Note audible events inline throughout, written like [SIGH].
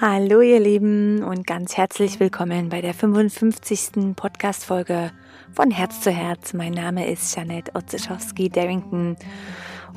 Hallo ihr Lieben und ganz herzlich willkommen bei der 55. Podcast-Folge von Herz zu Herz. Mein Name ist Janette Otzeschowski-Darrington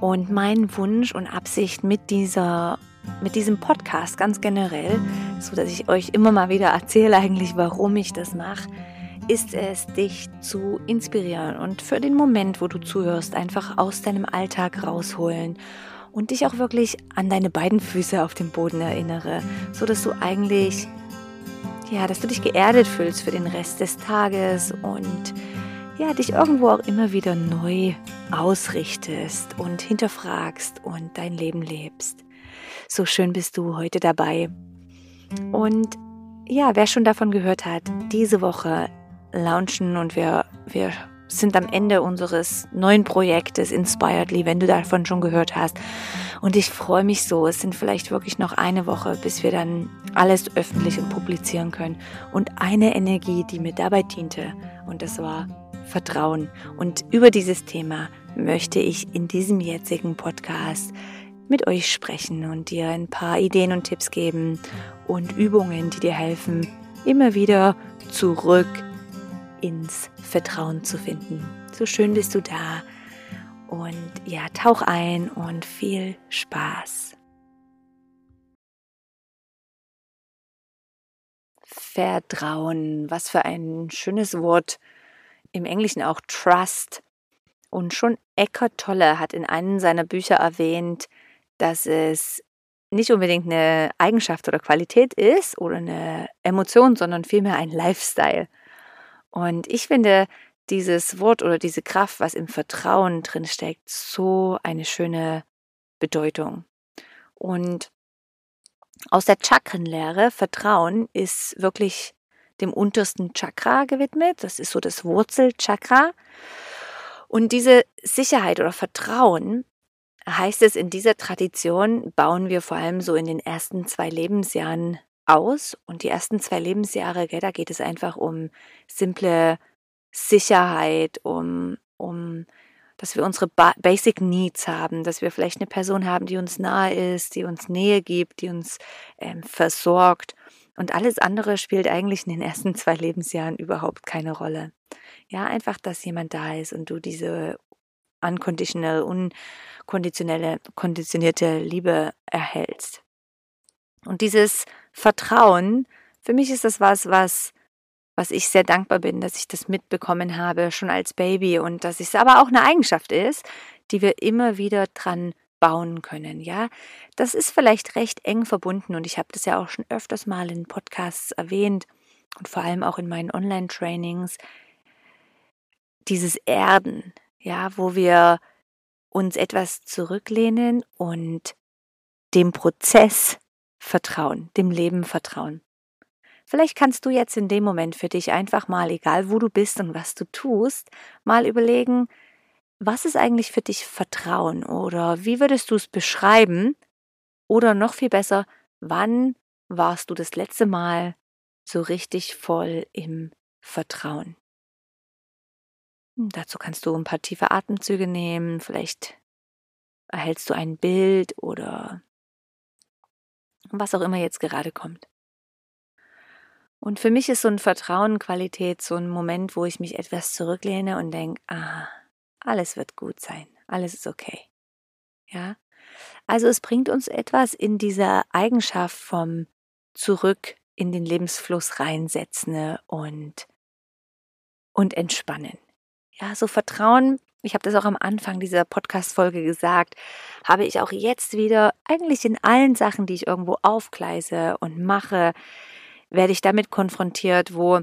und mein Wunsch und Absicht mit dieser mit diesem Podcast ganz generell, so dass ich euch immer mal wieder erzähle eigentlich, warum ich das mache, ist es, dich zu inspirieren und für den Moment, wo du zuhörst, einfach aus deinem Alltag rausholen und dich auch wirklich an deine beiden Füße auf dem Boden erinnere, so dass du eigentlich ja, dass du dich geerdet fühlst für den Rest des Tages und ja, dich irgendwo auch immer wieder neu ausrichtest und hinterfragst und dein Leben lebst. So schön bist du heute dabei. Und ja, wer schon davon gehört hat, diese Woche launchen und wir, wir sind am Ende unseres neuen Projektes Inspiredly, wenn du davon schon gehört hast. Und ich freue mich so. Es sind vielleicht wirklich noch eine Woche, bis wir dann alles öffentlich und publizieren können. Und eine Energie, die mir dabei diente, und das war Vertrauen. Und über dieses Thema möchte ich in diesem jetzigen Podcast mit euch sprechen und dir ein paar Ideen und Tipps geben und Übungen, die dir helfen, immer wieder zurück ins Vertrauen zu finden. So schön bist du da und ja, tauch ein und viel Spaß. Vertrauen, was für ein schönes Wort. Im Englischen auch Trust. Und schon Eckhart Tolle hat in einem seiner Bücher erwähnt, dass es nicht unbedingt eine Eigenschaft oder Qualität ist oder eine Emotion, sondern vielmehr ein Lifestyle. Und ich finde dieses Wort oder diese Kraft, was im Vertrauen drin steckt, so eine schöne Bedeutung. Und aus der Chakrenlehre, Vertrauen ist wirklich dem untersten Chakra gewidmet. Das ist so das Wurzelchakra. Und diese Sicherheit oder Vertrauen heißt es in dieser Tradition, bauen wir vor allem so in den ersten zwei Lebensjahren aus. Und die ersten zwei Lebensjahre, gell, da geht es einfach um simple Sicherheit, um, um dass wir unsere ba Basic Needs haben, dass wir vielleicht eine Person haben, die uns nahe ist, die uns Nähe gibt, die uns ähm, versorgt. Und alles andere spielt eigentlich in den ersten [LAUGHS] zwei Lebensjahren überhaupt keine Rolle. Ja, einfach, dass jemand da ist und du diese unconditional, unkonditionelle, konditionierte Liebe erhältst. Und dieses Vertrauen, für mich ist das was, was, was ich sehr dankbar bin, dass ich das mitbekommen habe, schon als Baby und dass es aber auch eine Eigenschaft ist, die wir immer wieder dran bauen können, ja. Das ist vielleicht recht eng verbunden und ich habe das ja auch schon öfters mal in Podcasts erwähnt und vor allem auch in meinen Online-Trainings. Dieses Erden, ja, wo wir uns etwas zurücklehnen und dem Prozess vertrauen, dem Leben vertrauen. Vielleicht kannst du jetzt in dem Moment für dich einfach mal, egal wo du bist und was du tust, mal überlegen, was ist eigentlich für dich Vertrauen oder wie würdest du es beschreiben? Oder noch viel besser, wann warst du das letzte Mal so richtig voll im Vertrauen? Hm, dazu kannst du ein paar tiefe Atemzüge nehmen, vielleicht erhältst du ein Bild oder was auch immer jetzt gerade kommt. Und für mich ist so ein Vertrauen Qualität so ein Moment, wo ich mich etwas zurücklehne und denke, ah, alles wird gut sein, alles ist okay. Ja? Also es bringt uns etwas in dieser Eigenschaft vom zurück in den Lebensfluss reinsetzen und und entspannen. Ja, so Vertrauen ich habe das auch am Anfang dieser Podcast-Folge gesagt, habe ich auch jetzt wieder, eigentlich in allen Sachen, die ich irgendwo aufgleise und mache, werde ich damit konfrontiert, wo,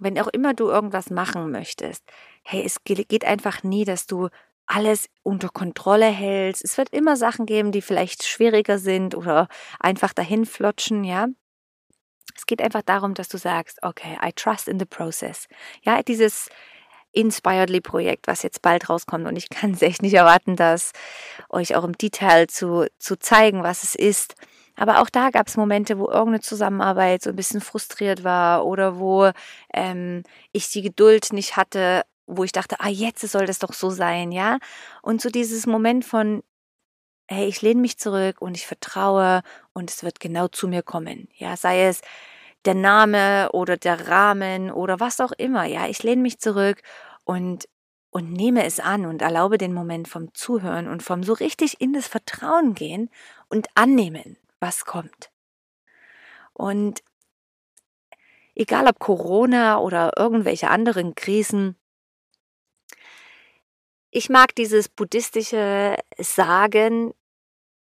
wenn auch immer du irgendwas machen möchtest, hey, es geht einfach nie, dass du alles unter Kontrolle hältst. Es wird immer Sachen geben, die vielleicht schwieriger sind oder einfach dahin flotschen, ja. Es geht einfach darum, dass du sagst, okay, I trust in the process. Ja, dieses Inspiredly-Projekt, was jetzt bald rauskommt. Und ich kann es echt nicht erwarten, das euch auch im Detail zu, zu zeigen, was es ist. Aber auch da gab es Momente, wo irgendeine Zusammenarbeit so ein bisschen frustriert war oder wo ähm, ich die Geduld nicht hatte, wo ich dachte, ah, jetzt soll das doch so sein, ja. Und so dieses Moment von, hey, ich lehne mich zurück und ich vertraue und es wird genau zu mir kommen. Ja, sei es der Name oder der Rahmen oder was auch immer. Ja, ich lehne mich zurück und und nehme es an und erlaube den Moment vom Zuhören und vom so richtig in das Vertrauen gehen und annehmen, was kommt. Und egal ob Corona oder irgendwelche anderen Krisen, ich mag dieses buddhistische Sagen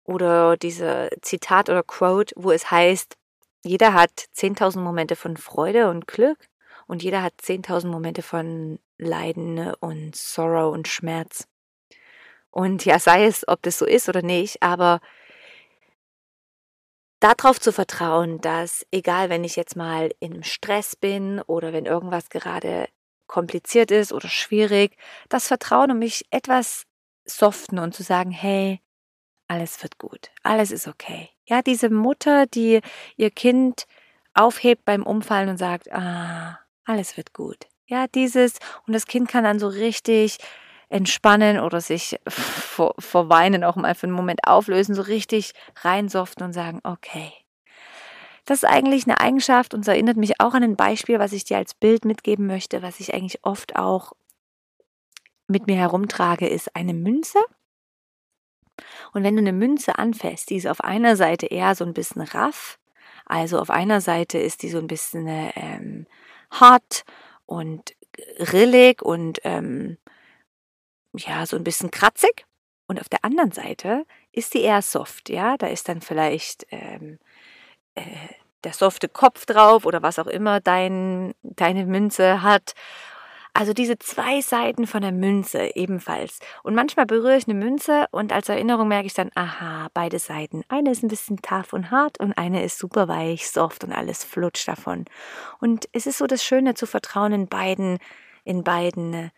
oder diese Zitat oder Quote, wo es heißt, jeder hat 10.000 Momente von Freude und Glück und jeder hat 10.000 Momente von Leiden und Sorrow und Schmerz. Und ja, sei es, ob das so ist oder nicht, aber darauf zu vertrauen, dass egal, wenn ich jetzt mal im Stress bin oder wenn irgendwas gerade kompliziert ist oder schwierig, das Vertrauen, um mich etwas soften und zu sagen, hey, alles wird gut, alles ist okay. Ja, diese Mutter, die ihr Kind aufhebt beim Umfallen und sagt, ah, alles wird gut. Ja, dieses, und das Kind kann dann so richtig entspannen oder sich vor, vor Weinen auch mal für einen Moment auflösen, so richtig reinsoften und sagen, okay. Das ist eigentlich eine Eigenschaft und es erinnert mich auch an ein Beispiel, was ich dir als Bild mitgeben möchte, was ich eigentlich oft auch mit mir herumtrage, ist eine Münze. Und wenn du eine Münze anfasst, die ist auf einer Seite eher so ein bisschen raff, also auf einer Seite ist die so ein bisschen ähm, hart und rillig und ähm, ja, so ein bisschen kratzig. Und auf der anderen Seite ist die eher soft, ja. Da ist dann vielleicht ähm, äh, der softe Kopf drauf oder was auch immer dein, deine Münze hat. Also diese zwei Seiten von der Münze ebenfalls. Und manchmal berühre ich eine Münze und als Erinnerung merke ich dann, aha, beide Seiten. Eine ist ein bisschen tough und hart und eine ist super weich, soft und alles flutscht davon. Und es ist so das Schöne zu vertrauen in beiden, in beiden äh,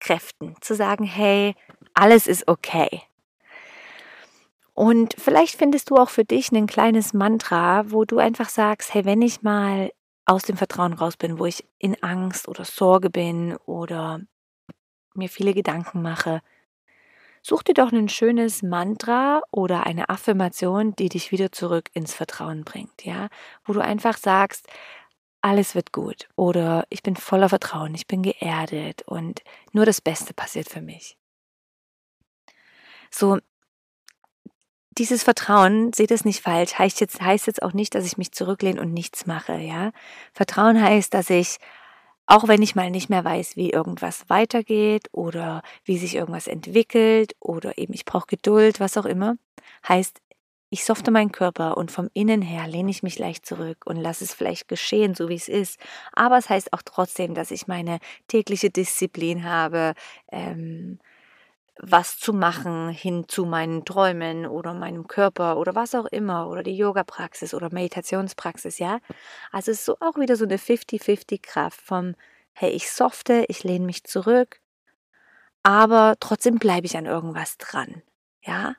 Kräften. Zu sagen, hey, alles ist okay. Und vielleicht findest du auch für dich ein kleines Mantra, wo du einfach sagst, hey, wenn ich mal aus dem Vertrauen raus bin, wo ich in Angst oder Sorge bin oder mir viele Gedanken mache, such dir doch ein schönes Mantra oder eine Affirmation, die dich wieder zurück ins Vertrauen bringt, ja, wo du einfach sagst, alles wird gut oder ich bin voller Vertrauen, ich bin geerdet und nur das Beste passiert für mich. So, dieses Vertrauen, seht es nicht falsch, heißt jetzt, heißt jetzt auch nicht, dass ich mich zurücklehne und nichts mache, ja. Vertrauen heißt, dass ich, auch wenn ich mal nicht mehr weiß, wie irgendwas weitergeht oder wie sich irgendwas entwickelt oder eben ich brauche Geduld, was auch immer, heißt, ich softe meinen Körper und vom Innen her lehne ich mich leicht zurück und lasse es vielleicht geschehen, so wie es ist. Aber es heißt auch trotzdem, dass ich meine tägliche Disziplin habe, ähm, was zu machen hin zu meinen Träumen oder meinem Körper oder was auch immer oder die Yoga-Praxis oder Meditationspraxis, ja. Also es ist so auch wieder so eine 50-50 Kraft vom, hey, ich softe, ich lehne mich zurück, aber trotzdem bleibe ich an irgendwas dran, ja.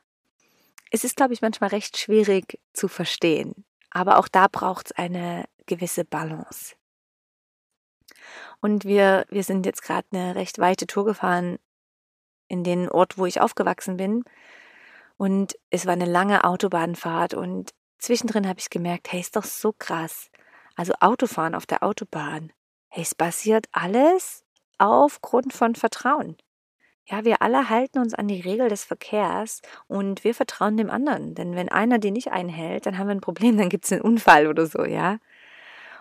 Es ist, glaube ich, manchmal recht schwierig zu verstehen, aber auch da braucht es eine gewisse Balance. Und wir, wir sind jetzt gerade eine recht weite Tour gefahren in den Ort, wo ich aufgewachsen bin. Und es war eine lange Autobahnfahrt und zwischendrin habe ich gemerkt, hey, ist doch so krass. Also Autofahren auf der Autobahn. Hey, es basiert alles aufgrund von Vertrauen. Ja, wir alle halten uns an die Regel des Verkehrs und wir vertrauen dem anderen. Denn wenn einer die nicht einhält, dann haben wir ein Problem, [LAUGHS] dann gibt es einen Unfall oder so, ja.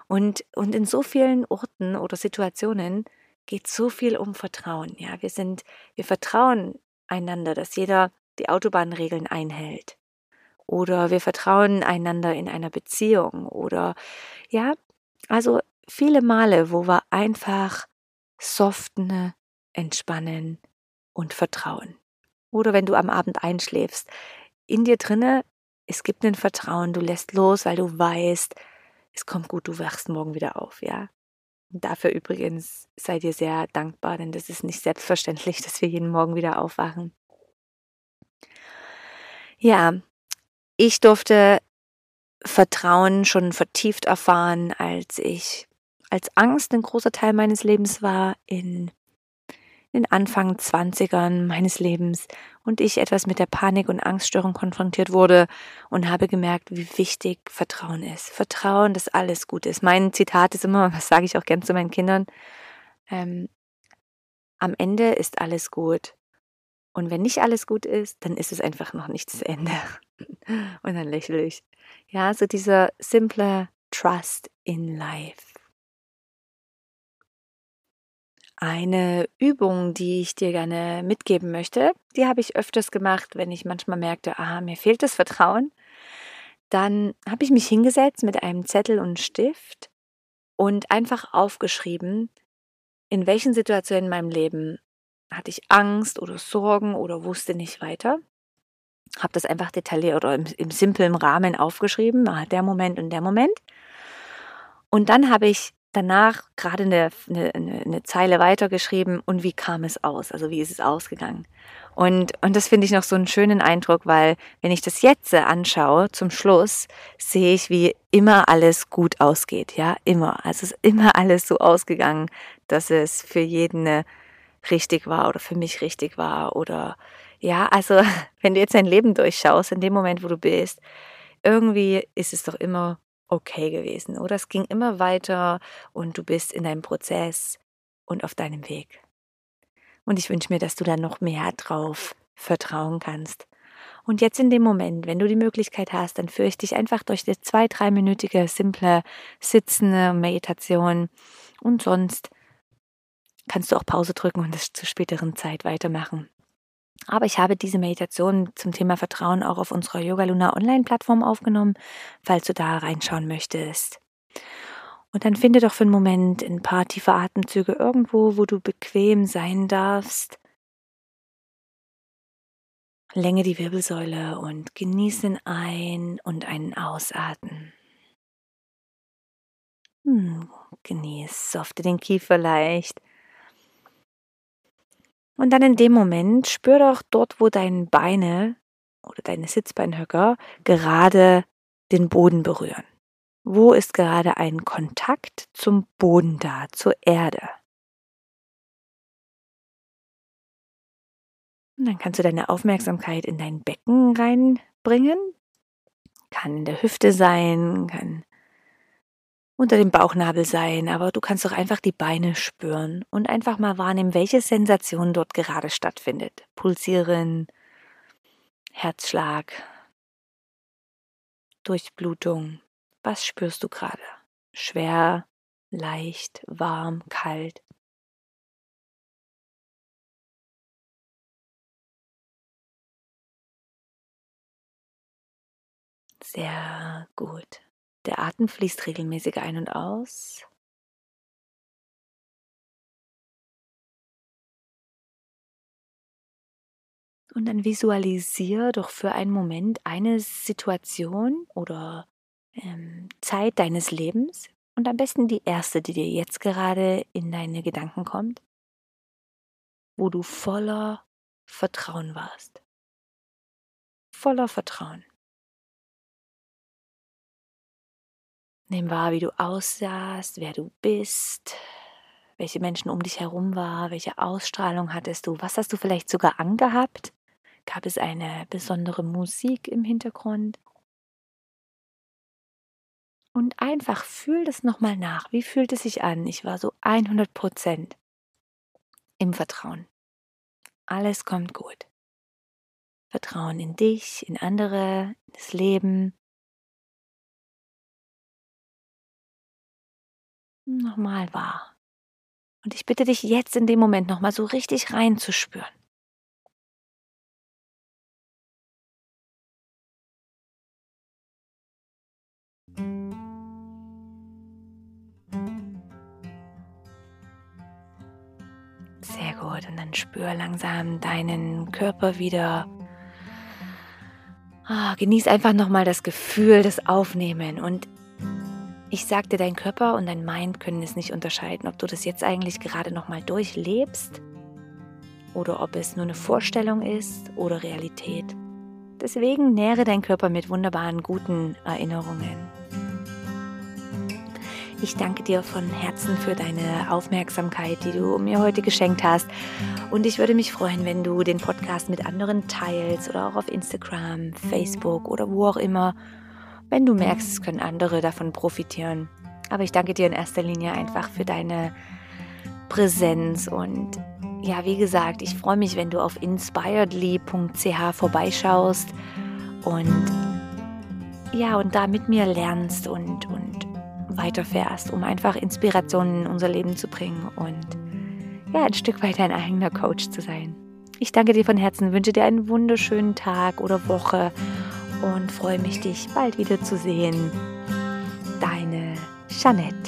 Und, und in so vielen Orten oder Situationen geht so viel um Vertrauen. Ja, wir sind, wir vertrauen einander, dass jeder die Autobahnregeln einhält. Oder wir vertrauen einander in einer Beziehung. Oder ja, also viele Male, wo wir einfach soften, entspannen und vertrauen. Oder wenn du am Abend einschläfst, in dir drinne, es gibt ein Vertrauen, du lässt los, weil du weißt, es kommt gut, du wachst morgen wieder auf, ja. Dafür übrigens seid ihr sehr dankbar, denn das ist nicht selbstverständlich, [LAUGHS] dass wir jeden Morgen wieder aufwachen. Ja, ich durfte Vertrauen schon vertieft erfahren, als ich als Angst ein großer Teil meines Lebens war, in den Anfang 20ern meines Lebens. Und ich etwas mit der Panik- und Angststörung konfrontiert wurde und habe gemerkt, wie wichtig Vertrauen ist. Vertrauen, dass alles gut ist. Mein Zitat ist immer, [LAUGHS] was sage ich auch gern zu meinen Kindern, ähm, am Ende ist alles gut. Und wenn nicht alles gut ist, dann ist es einfach noch nicht das Ende. [LAUGHS] Und dann lächle ich. Ja, so dieser simple Trust in Life. Eine Übung, die ich dir gerne mitgeben möchte, die habe ich öfters gemacht, wenn ich manchmal merkte, ah, mir fehlt das Vertrauen. Dann habe ich mich hingesetzt mit einem Zettel und Stift und einfach aufgeschrieben, in welchen Situationen in meinem Leben hatte ich Angst oder Sorgen oder wusste nicht weiter. Habe das einfach detailliert oder im, im simplen Rahmen aufgeschrieben, ah, der Moment und der Moment. Und dann habe ich danach gerade eine, eine, eine Zeile weitergeschrieben und wie kam es aus? Also wie ist es ausgegangen? Und, und das finde ich noch so einen schönen Eindruck, weil wenn ich das jetzt anschaue, zum Schluss, sehe ich, wie immer alles gut ausgeht. Ja, immer. Also es ist immer alles so ausgegangen, dass es für jeden richtig war oder für mich richtig war. Oder ja, also [LAUGHS] wenn du jetzt dein Leben durchschaust, in dem Moment, wo du bist, irgendwie ist es doch immer okay gewesen. Oder es ging immer weiter und du bist in deinem Prozess und auf deinem Weg. Und ich wünsche mir, dass du da noch mehr drauf vertrauen kannst. Und jetzt in dem Moment, wenn du die Möglichkeit hast, dann führe ich dich einfach durch die zwei, dreiminütige, simple, sitzende Meditation. Und sonst kannst du auch Pause drücken und es zur späteren Zeit weitermachen. Aber ich habe diese Meditation zum Thema Vertrauen auch auf unserer Yoga Luna Online-Plattform aufgenommen, falls du da reinschauen möchtest. Und dann finde doch für einen Moment ein paar tiefe Atemzüge irgendwo, wo du bequem sein darfst. Länge die Wirbelsäule und genieße den Ein- und einen Ausatmen. Hm, genieß, softe den Kiefer leicht und dann in dem Moment spür doch dort, wo deine Beine oder deine Sitzbeinhöcker gerade den Boden berühren. Wo ist gerade ein Kontakt zum Boden da, zur Erde? Und dann kannst du deine Aufmerksamkeit in dein Becken reinbringen. Kann in der Hüfte sein, kann unter dem Bauchnabel sein, aber du kannst doch einfach die Beine spüren und einfach mal wahrnehmen, welche Sensation dort gerade stattfindet. Pulsieren, Herzschlag, Durchblutung. Was spürst du gerade? Schwer, leicht, warm, kalt. Sehr gut. Der Atem fließt regelmäßig ein und aus. Und dann visualisiere doch für einen Moment eine Situation oder ähm, Zeit deines Lebens und am besten die erste, die dir jetzt gerade in deine Gedanken kommt, wo du voller Vertrauen warst. Voller Vertrauen. Nimm wahr, wie du aussahst, wer du bist, welche Menschen um dich herum waren, welche Ausstrahlung hattest du, was hast du vielleicht sogar angehabt? Gab es eine besondere Musik im Hintergrund? Und einfach fühl das nochmal nach. Wie fühlt es sich an? Ich war so 100 Prozent im Vertrauen. Alles kommt gut. Vertrauen in dich, in andere, in das Leben, nochmal wahr. Und ich bitte dich jetzt in dem Moment nochmal so richtig reinzuspüren. Sehr gut. Und dann spür langsam deinen Körper wieder. Oh, genieß einfach nochmal das Gefühl, das Aufnehmen. Und ich sagte, dein Körper und dein Mind können es nicht unterscheiden, ob du das jetzt eigentlich gerade nochmal durchlebst oder ob es nur eine Vorstellung ist oder Realität. Deswegen nähre dein Körper mit wunderbaren, guten Erinnerungen. Ich danke dir von Herzen für deine Aufmerksamkeit, die du mir heute geschenkt hast. Und ich würde mich freuen, wenn du den Podcast mit anderen teilst oder auch auf Instagram, Facebook oder wo auch immer, wenn du merkst, es können andere davon profitieren. Aber ich danke dir in erster Linie einfach für deine Präsenz und ja, wie gesagt, ich freue mich, wenn du auf inspiredly.ch vorbeischaust und ja, und da mit mir lernst und, und weiterfährst, um einfach Inspirationen in unser Leben zu bringen und ja, ein Stück weit dein eigener Coach zu sein. Ich danke dir von Herzen, wünsche dir einen wunderschönen Tag oder Woche und freue mich, dich bald wieder zu sehen. Deine Jeanette.